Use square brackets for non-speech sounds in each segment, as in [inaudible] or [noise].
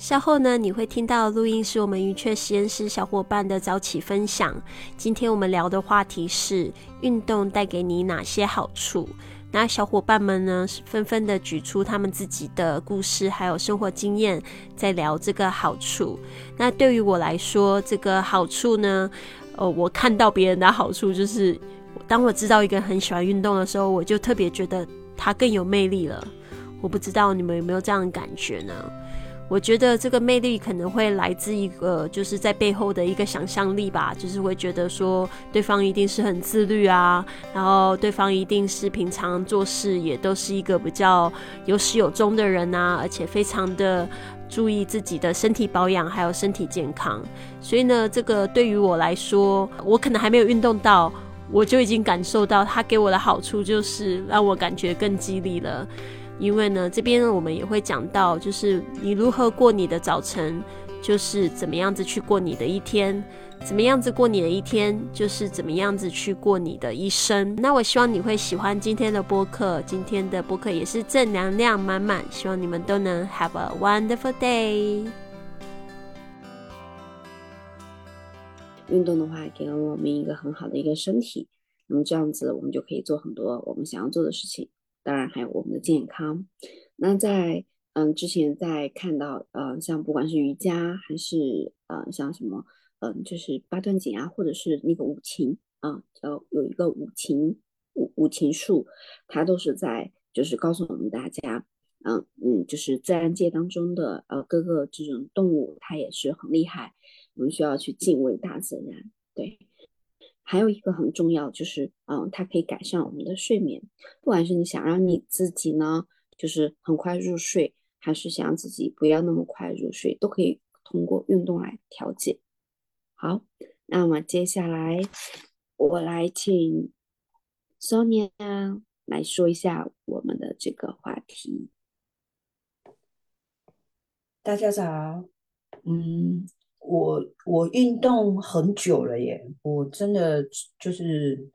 稍后呢，你会听到录音是我们云雀实验室小伙伴的早起分享。今天我们聊的话题是运动带给你哪些好处？那小伙伴们呢，纷纷的举出他们自己的故事，还有生活经验，在聊这个好处。那对于我来说，这个好处呢，呃，我看到别人的好处，就是当我知道一个人很喜欢运动的时候，我就特别觉得他更有魅力了。我不知道你们有没有这样的感觉呢？我觉得这个魅力可能会来自一个，就是在背后的一个想象力吧，就是会觉得说对方一定是很自律啊，然后对方一定是平常做事也都是一个比较有始有终的人啊，而且非常的注意自己的身体保养还有身体健康。所以呢，这个对于我来说，我可能还没有运动到，我就已经感受到它给我的好处，就是让我感觉更激励了。因为呢，这边我们也会讲到，就是你如何过你的早晨，就是怎么样子去过你的一天，怎么样子过你的一天，就是怎么样子去过你的一生。那我希望你会喜欢今天的播客，今天的播客也是正能量满满，希望你们都能 have a wonderful day。运动的话，给了我们一个很好的一个身体，那么这样子我们就可以做很多我们想要做的事情。当然还有我们的健康。那在嗯之前在看到呃像不管是瑜伽还是呃像什么嗯就是八段锦啊，或者是那个五禽啊，叫有一个五禽五五禽术，它都是在就是告诉我们大家，嗯嗯就是自然界当中的呃各个这种动物，它也是很厉害，我们需要去敬畏大自然，对。还有一个很重要，就是嗯，它可以改善我们的睡眠。不管是你想让你自己呢，就是很快入睡，还是想自己不要那么快入睡，都可以通过运动来调节。好，那么接下来我来请 Sonia 来说一下我们的这个话题。大家早，嗯。我我运动很久了耶，我真的就是，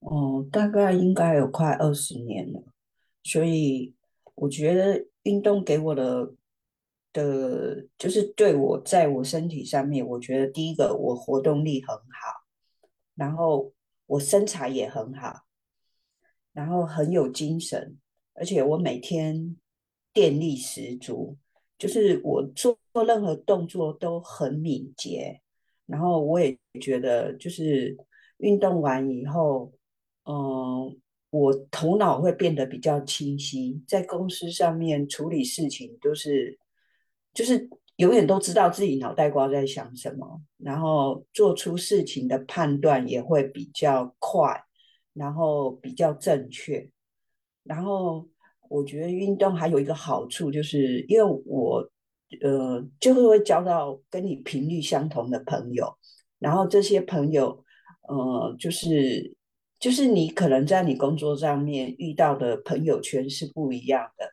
嗯，大概应该有快二十年了，所以我觉得运动给我的的，就是对我在我身体上面，我觉得第一个我活动力很好，然后我身材也很好，然后很有精神，而且我每天电力十足。就是我做任何动作都很敏捷，然后我也觉得，就是运动完以后，嗯，我头脑会变得比较清晰，在公司上面处理事情都是，就是永远都知道自己脑袋瓜在想什么，然后做出事情的判断也会比较快，然后比较正确，然后。我觉得运动还有一个好处，就是因为我，呃，就是会交到跟你频率相同的朋友，然后这些朋友，呃，就是就是你可能在你工作上面遇到的朋友圈是不一样的，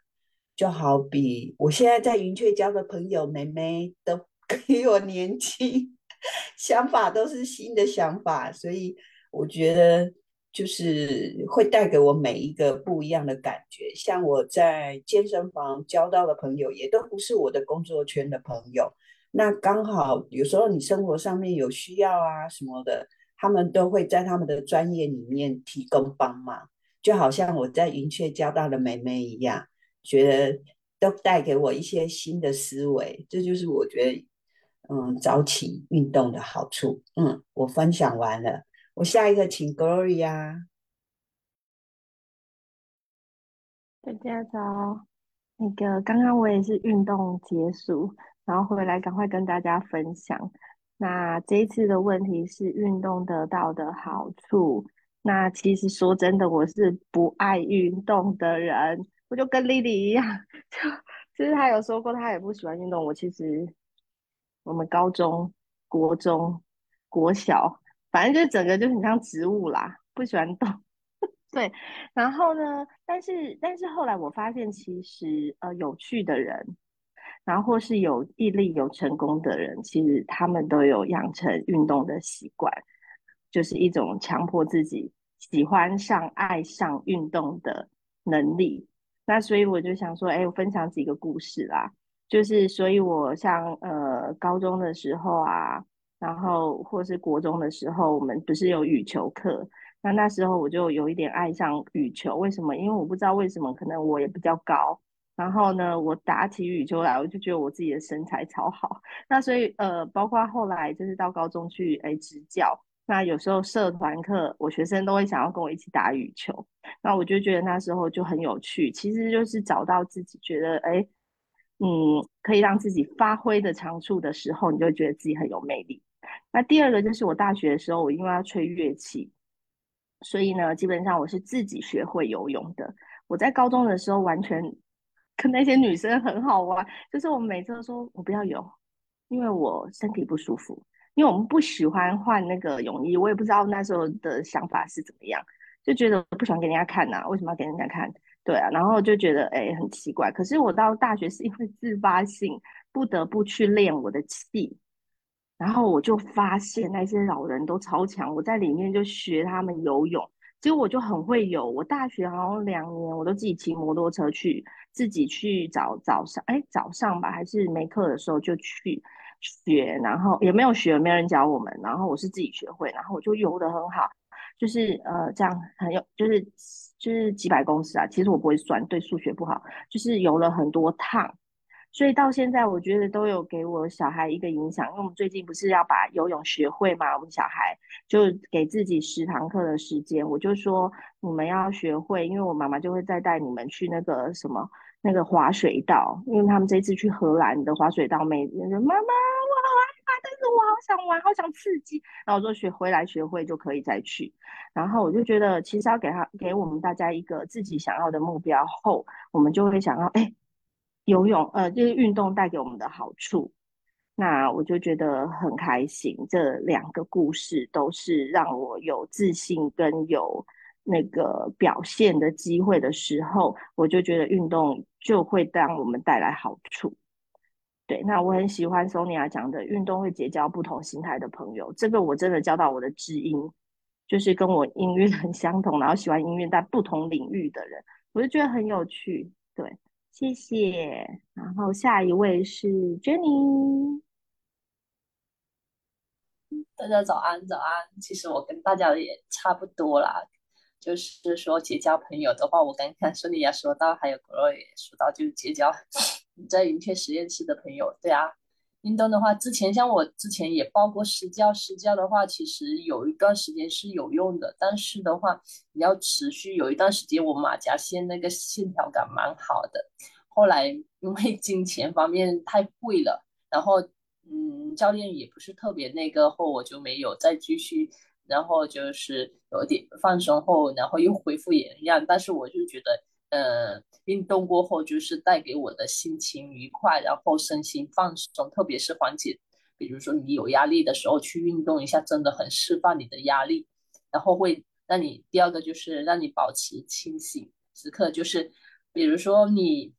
就好比我现在在云雀交的朋友，妹妹都 [laughs] 比我年轻，[laughs] 想法都是新的想法，所以我觉得。就是会带给我每一个不一样的感觉，像我在健身房交到的朋友，也都不是我的工作圈的朋友。那刚好有时候你生活上面有需要啊什么的，他们都会在他们的专业里面提供帮忙，就好像我在云雀交到的美眉一样，觉得都带给我一些新的思维。这就是我觉得，嗯，早起运动的好处。嗯，我分享完了。我下一个请 Gloria。大家早，那个刚刚我也是运动结束，然后回来赶快跟大家分享。那这一次的问题是运动得到的好处。那其实说真的，我是不爱运动的人，我就跟 Lily 一样，就其实他有说过他也不喜欢运动。我其实我们高中、国中、国小。反正就整个就很像植物啦，不喜欢动。[laughs] 对，然后呢，但是但是后来我发现，其实呃有趣的人，然后或是有毅力、有成功的人，其实他们都有养成运动的习惯，就是一种强迫自己喜欢上、爱上运动的能力。那所以我就想说，哎，我分享几个故事啦。就是所以，我像呃高中的时候啊，然后或是国中的时候，我们不是有羽球课，那那时候我就有一点爱上羽球。为什么？因为我不知道为什么，可能我也比较高。然后呢，我打起羽球来，我就觉得我自己的身材超好。那所以呃，包括后来就是到高中去哎执教，那有时候社团课，我学生都会想要跟我一起打羽球。那我就觉得那时候就很有趣，其实就是找到自己觉得哎，嗯，可以让自己发挥的长处的时候，你就觉得自己很有魅力。那第二个就是我大学的时候，我因为要吹乐器，所以呢，基本上我是自己学会游泳的。我在高中的时候完全。[laughs] 跟那些女生很好玩，就是我们每次都说我不要游，因为我身体不舒服。因为我们不喜欢换那个泳衣，我也不知道那时候的想法是怎么样，就觉得不喜欢给人家看呐，为什么要给人家看？对啊，然后就觉得哎很奇怪。可是我到大学是因为自发性不得不去练我的气，然后我就发现那些老人都超强，我在里面就学他们游泳。结果我就很会游，我大学好像两年，我都自己骑摩托车去，自己去早早上，哎，早上吧，还是没课的时候就去学，然后也没有学，没有人教我们，然后我是自己学会，然后我就游的很好，就是呃这样很有，就是就是几百公尺啊，其实我不会算，对数学不好，就是游了很多趟。所以到现在，我觉得都有给我小孩一个影响，因为我们最近不是要把游泳学会嘛，我们小孩就给自己十堂课的时间，我就说你们要学会，因为我妈妈就会再带你们去那个什么那个滑水道，因为他们这次去荷兰的滑水道，每人说妈妈我好害怕，但是我好想玩，好想刺激，然后我说学回来学会就可以再去，然后我就觉得其实要给他给我们大家一个自己想要的目标后，我们就会想要哎。游泳，呃，就是运动带给我们的好处，那我就觉得很开心。这两个故事都是让我有自信跟有那个表现的机会的时候，我就觉得运动就会让我们带来好处。对，那我很喜欢 Sonia 讲的，运动会结交不同心态的朋友。这个我真的交到我的知音，就是跟我音乐 [laughs] 很相同，然后喜欢音乐在不同领域的人，我就觉得很有趣。对。谢谢，然后下一位是 Jenny。大家早安，早安。其实我跟大家也差不多啦，就是说结交朋友的话，我刚刚顺利也说到，还有 Glory 也说到，就是结交 [laughs] 在云雀实验室的朋友。对啊。运动的话，之前像我之前也报过私教，私教的话其实有一段时间是有用的，但是的话你要持续有一段时间，我马甲线那个线条感蛮好的。后来因为金钱方面太贵了，然后嗯教练也不是特别那个后，我就没有再继续，然后就是有点放松后，然后又恢复原样。但是我就觉得。呃，运动过后就是带给我的心情愉快，然后身心放松，特别是缓解，比如说你有压力的时候去运动一下，真的很释放你的压力，然后会让你第二个就是让你保持清醒时刻，就是比如说你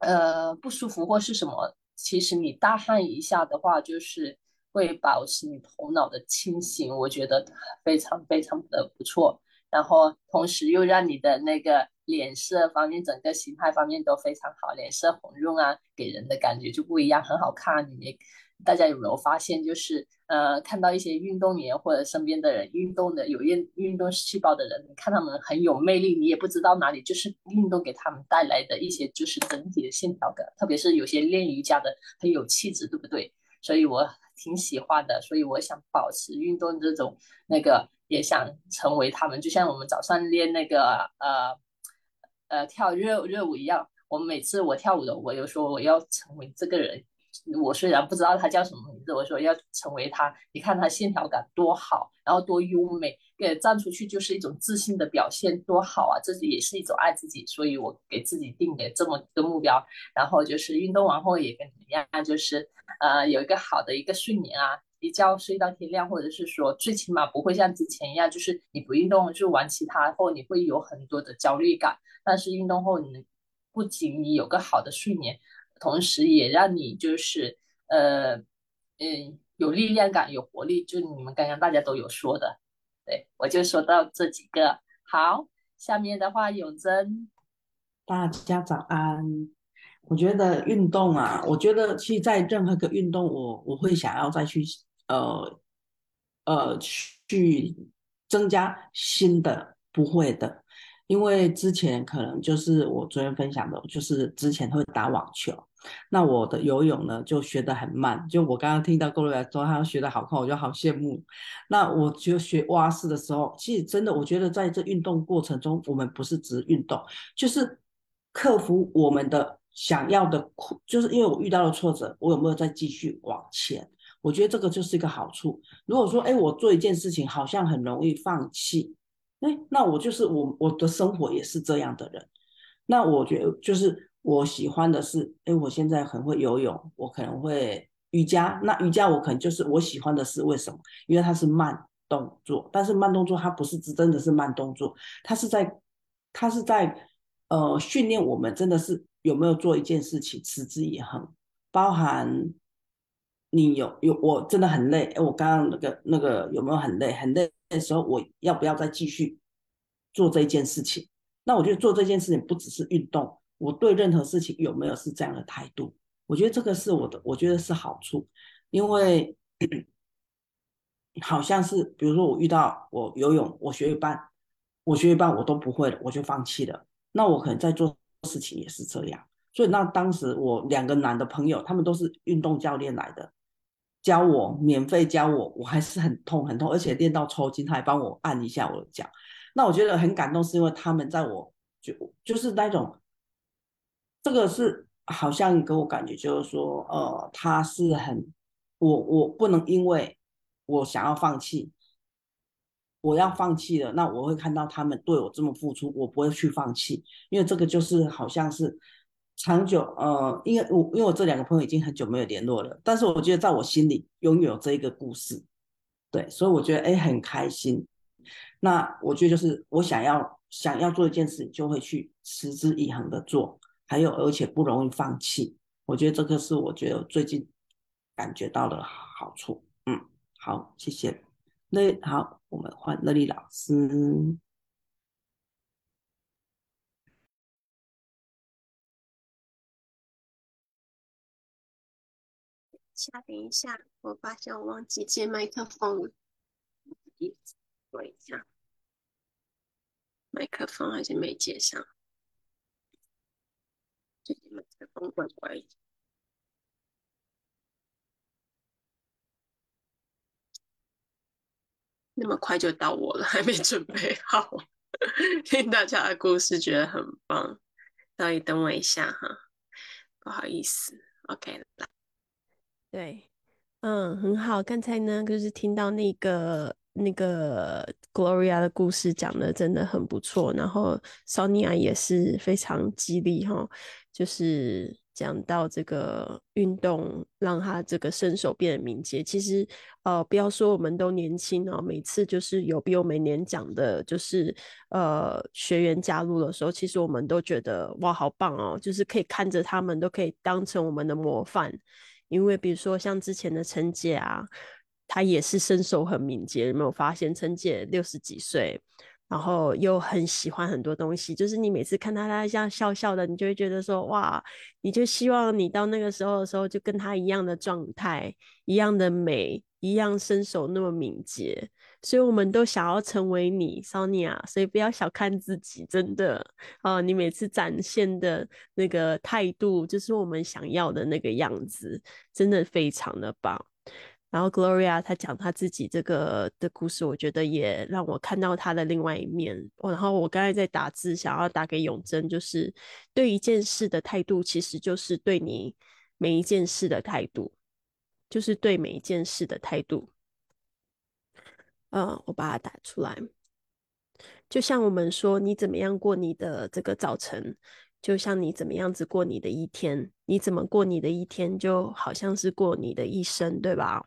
呃不舒服或是什么，其实你大汗一下的话，就是会保持你头脑的清醒，我觉得非常非常的不错，然后同时又让你的那个。脸色方面，整个形态方面都非常好，脸色红润啊，给人的感觉就不一样，很好看。你大家有没有发现，就是呃，看到一些运动员或者身边的人运动的有运运动细胞的人，你看他们很有魅力，你也不知道哪里就是运动给他们带来的一些就是整体的线条感，特别是有些练瑜伽的很有气质，对不对？所以我挺喜欢的，所以我想保持运动这种那个，也想成为他们，就像我们早上练那个呃。呃，跳热热舞一样。我每次我跳舞的，我有说我要成为这个人。我虽然不知道他叫什么名字，我说要成为他。你看他线条感多好，然后多优美，给站出去就是一种自信的表现，多好啊！这也是一种爱自己。所以我给自己定给这么一个目标。然后就是运动完后也跟你一样，就是呃有一个好的一个睡眠啊。一觉睡到天亮，或者是说最起码不会像之前一样，就是你不运动就玩其他后，你会有很多的焦虑感。但是运动后，你不仅你有个好的睡眠，同时也让你就是呃嗯有力量感、有活力。就你们刚刚大家都有说的，对我就说到这几个。好，下面的话，永真，大家早安。我觉得运动啊，我觉得其实，在任何一个运动，我我会想要再去呃呃去增加新的，不会的，因为之前可能就是我昨天分享的，就是之前会打网球，那我的游泳呢就学得很慢，就我刚刚听到各位说他学得好快，我就好羡慕。那我就学蛙式的时候，其实真的，我觉得在这运动过程中，我们不是只运动，就是克服我们的。想要的，就是因为我遇到了挫折，我有没有再继续往前？我觉得这个就是一个好处。如果说，哎，我做一件事情好像很容易放弃，哎，那我就是我我的生活也是这样的人。那我觉得就是我喜欢的是，哎，我现在很会游泳，我可能会瑜伽。那瑜伽我可能就是我喜欢的是为什么？因为它是慢动作，但是慢动作它不是真的是慢动作，它是在它是在呃训练我们真的是。有没有做一件事情持之以恒？包含你有有我真的很累，哎，我刚刚那个那个有没有很累？很累的时候，我要不要再继续做这件事情？那我觉得做这件事情不只是运动，我对任何事情有没有是这样的态度？我觉得这个是我的，我觉得是好处，因为 [clears throat] 好像是比如说我遇到我游泳，我学一半，我学一半我都不会了，我就放弃了。那我可能在做。事情也是这样，所以那当时我两个男的朋友，他们都是运动教练来的，教我免费教我，我还是很痛很痛，而且练到抽筋，他还帮我按一下我的脚。那我觉得很感动，是因为他们在我就就是那种，这个是好像给我感觉就是说，呃，他是很我我不能因为我想要放弃。我要放弃了，那我会看到他们对我这么付出，我不会去放弃，因为这个就是好像是长久，呃，因为我因为我这两个朋友已经很久没有联络了，但是我觉得在我心里拥有这一个故事，对，所以我觉得哎很开心。那我觉得就是我想要想要做一件事，就会去持之以恒的做，还有而且不容易放弃。我觉得这个是我觉得最近感觉到的好处。嗯，好，谢谢。那好。我们换乐丽老师。下等一下，我发现我忘记接麦克风了。一下，麦克风好像没接上。最近麦克风怪怪的。那么快就到我了，还没准备好 [laughs] 听大家的故事，觉得很棒。稍微等我一下哈，不好意思。OK，来，对，嗯，很好。刚才呢，就是听到那个那个 Gloria 的故事，讲的真的很不错。然后 Sonia 也是非常激励哈，就是。讲到这个运动，让他这个身手变得敏捷。其实，呃，不要说我们都年轻哦，每次就是有比我们年长的，就是呃学员加入的时候，其实我们都觉得哇，好棒哦！就是可以看着他们，都可以当成我们的模范。因为比如说像之前的陈姐啊，她也是身手很敏捷，有没有发现？陈姐六十几岁。然后又很喜欢很多东西，就是你每次看到她这样笑笑的，你就会觉得说哇，你就希望你到那个时候的时候，就跟她一样的状态，一样的美，一样身手那么敏捷。所以我们都想要成为你，Sonia。所以不要小看自己，真的啊，你每次展现的那个态度，就是我们想要的那个样子，真的非常的棒。然后 Gloria 她讲她自己这个的故事，我觉得也让我看到她的另外一面。然后我刚才在打字，想要打给永贞，就是对一件事的态度，其实就是对你每一件事的态度，就是对每一件事的态度。嗯，我把它打出来。就像我们说，你怎么样过你的这个早晨，就像你怎么样子过你的一天，你怎么过你的一天，就好像是过你的一生，对吧？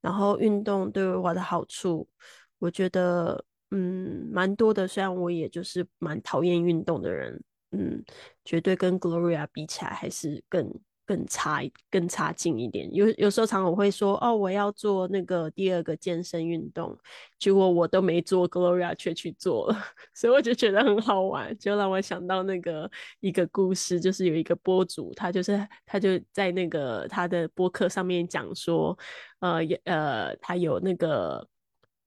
然后运动对我的好处，我觉得嗯蛮多的。虽然我也就是蛮讨厌运动的人，嗯，绝对跟 Gloria 比起来还是更更差更差劲一点。有有时候常我会说哦，我要做那个第二个健身运动，结果我都没做，Gloria 却去做了，[laughs] 所以我就觉得很好玩，就让我想到那个一个故事，就是有一个播主，他就是他就在那个他的播客上面讲说，呃呃，他有那个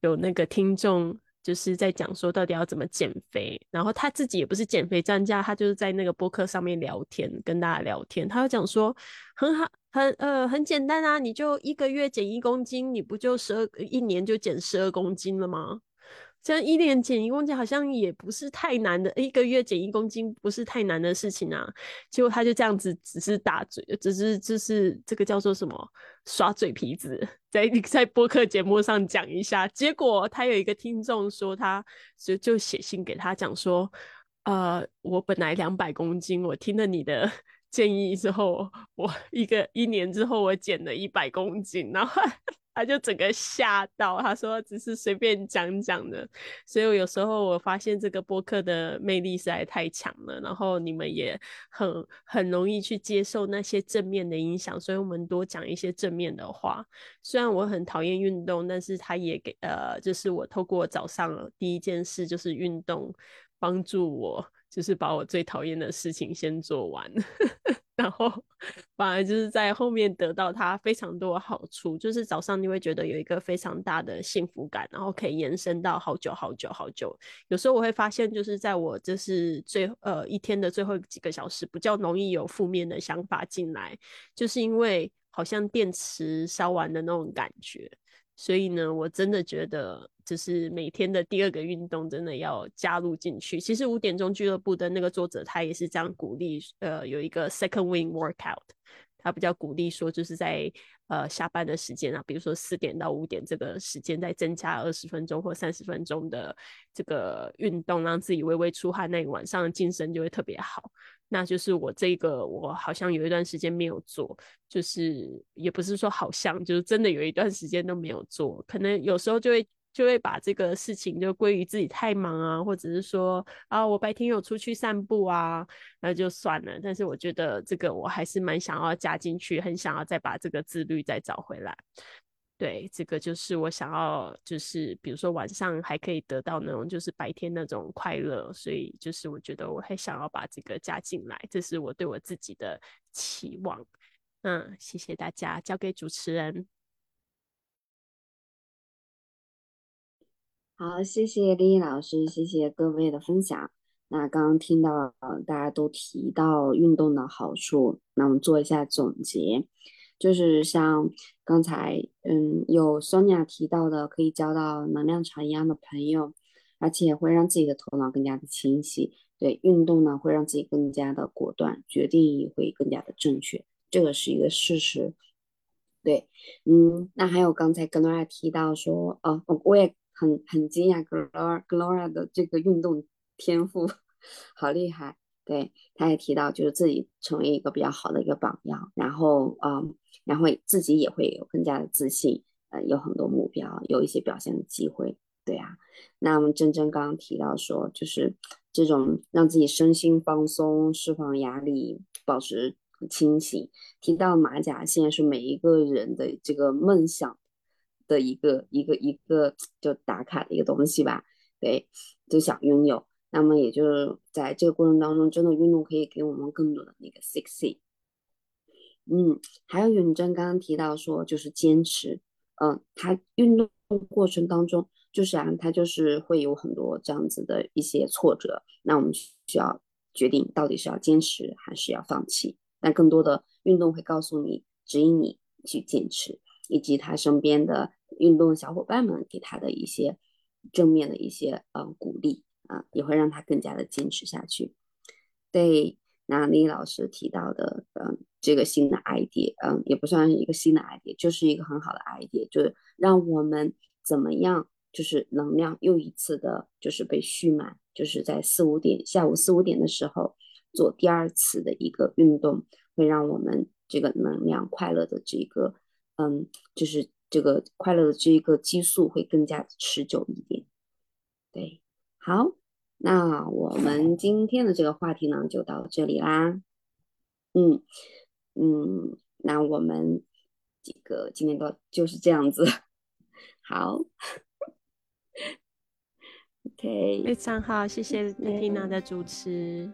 有那个听众。就是在讲说到底要怎么减肥，然后他自己也不是减肥专家，他就是在那个播客上面聊天，跟大家聊天，他就讲说很好，很呃很简单啊，你就一个月减一公斤，你不就十二一年就减十二公斤了吗？这样一年减一公斤好像也不是太难的，一个月减一公斤不是太难的事情啊。结果他就这样子，只是打嘴，只是就是这个叫做什么耍嘴皮子，在在播客节目上讲一下。结果他有一个听众说，他就就写信给他讲说，呃，我本来两百公斤，我听了你的 [laughs] 建议之后，我一个一年之后我减了一百公斤，然后。他就整个吓到，他说只是随便讲讲的，所以我有时候我发现这个播客的魅力实在太强了，然后你们也很很容易去接受那些正面的影响，所以我们多讲一些正面的话。虽然我很讨厌运动，但是他也给呃，就是我透过早上第一件事就是运动，帮助我就是把我最讨厌的事情先做完。然后反而就是在后面得到它非常多好处，就是早上你会觉得有一个非常大的幸福感，然后可以延伸到好久好久好久。有时候我会发现，就是在我这是最呃一天的最后几个小时，比较容易有负面的想法进来，就是因为好像电池烧完的那种感觉。所以呢，我真的觉得，就是每天的第二个运动真的要加入进去。其实五点钟俱乐部的那个作者他也是这样鼓励，呃，有一个 second wing workout，他比较鼓励说，就是在呃下班的时间啊，比如说四点到五点这个时间，再增加二十分钟或三十分钟的这个运动，让自己微微出汗，那晚上精神就会特别好。那就是我这个，我好像有一段时间没有做，就是也不是说好像，就是真的有一段时间都没有做，可能有时候就会就会把这个事情就归于自己太忙啊，或者是说啊，我白天有出去散步啊，那就算了。但是我觉得这个我还是蛮想要加进去，很想要再把这个自律再找回来。对，这个就是我想要，就是比如说晚上还可以得到那种，就是白天那种快乐，所以就是我觉得我还想要把这个加进来，这是我对我自己的期望。嗯，谢谢大家，交给主持人。好，谢谢丽丽老师，谢谢各位的分享。那刚刚听到大家都提到运动的好处，那我们做一下总结。就是像刚才嗯有 Sonia 提到的，可以交到能量场一样的朋友，而且会让自己的头脑更加的清晰。对运动呢，会让自己更加的果断，决定也会更加的正确，这个是一个事实。对，嗯，那还有刚才 Gloria 提到说，哦，我也很很惊讶 Gloria Gloria 的这个运动天赋，好厉害。对，他也提到就是自己成为一个比较好的一个榜样，然后嗯。然后自己也会有更加的自信，呃，有很多目标，有一些表现的机会，对啊。那我们真真刚刚提到说，就是这种让自己身心放松、释放压力、保持清醒。提到马甲线是每一个人的这个梦想的一个一个一个就打卡的一个东西吧，对，就想拥有。那么也就是在这个过程当中，真的运动可以给我们更多的那个 sexy。嗯，还有允珍刚刚提到说，就是坚持。嗯，他运动过程当中，就是啊，他就是会有很多这样子的一些挫折。那我们需要决定到底是要坚持还是要放弃。但更多的运动会告诉你，指引你去坚持，以及他身边的运动小伙伴们给他的一些正面的一些呃鼓励啊，也会让他更加的坚持下去。对。那李老师提到的，嗯，这个新的 idea，嗯，也不算是一个新的 idea，就是一个很好的 idea，就是让我们怎么样，就是能量又一次的，就是被蓄满，就是在四五点，下午四五点的时候做第二次的一个运动，会让我们这个能量快乐的这个，嗯，就是这个快乐的这一个激素会更加的持久一点。对，好。那我们今天的这个话题呢，就到这里啦。嗯，嗯，那我们这个今天都就是这样子。[laughs] 好，OK，非常好，谢谢 Tina 的主持。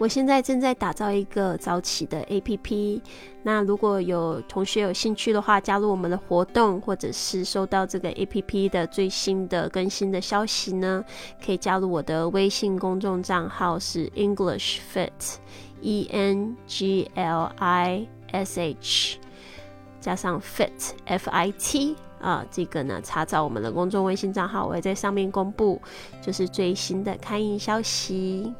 我现在正在打造一个早起的 APP，那如果有同学有兴趣的话，加入我们的活动，或者是收到这个 APP 的最新的更新的消息呢，可以加入我的微信公众账号是 English Fit，E N G L I S H，加上 Fit F I T 啊，这个呢，查找我们的公众微信账号，我会在上面公布，就是最新的开营消息。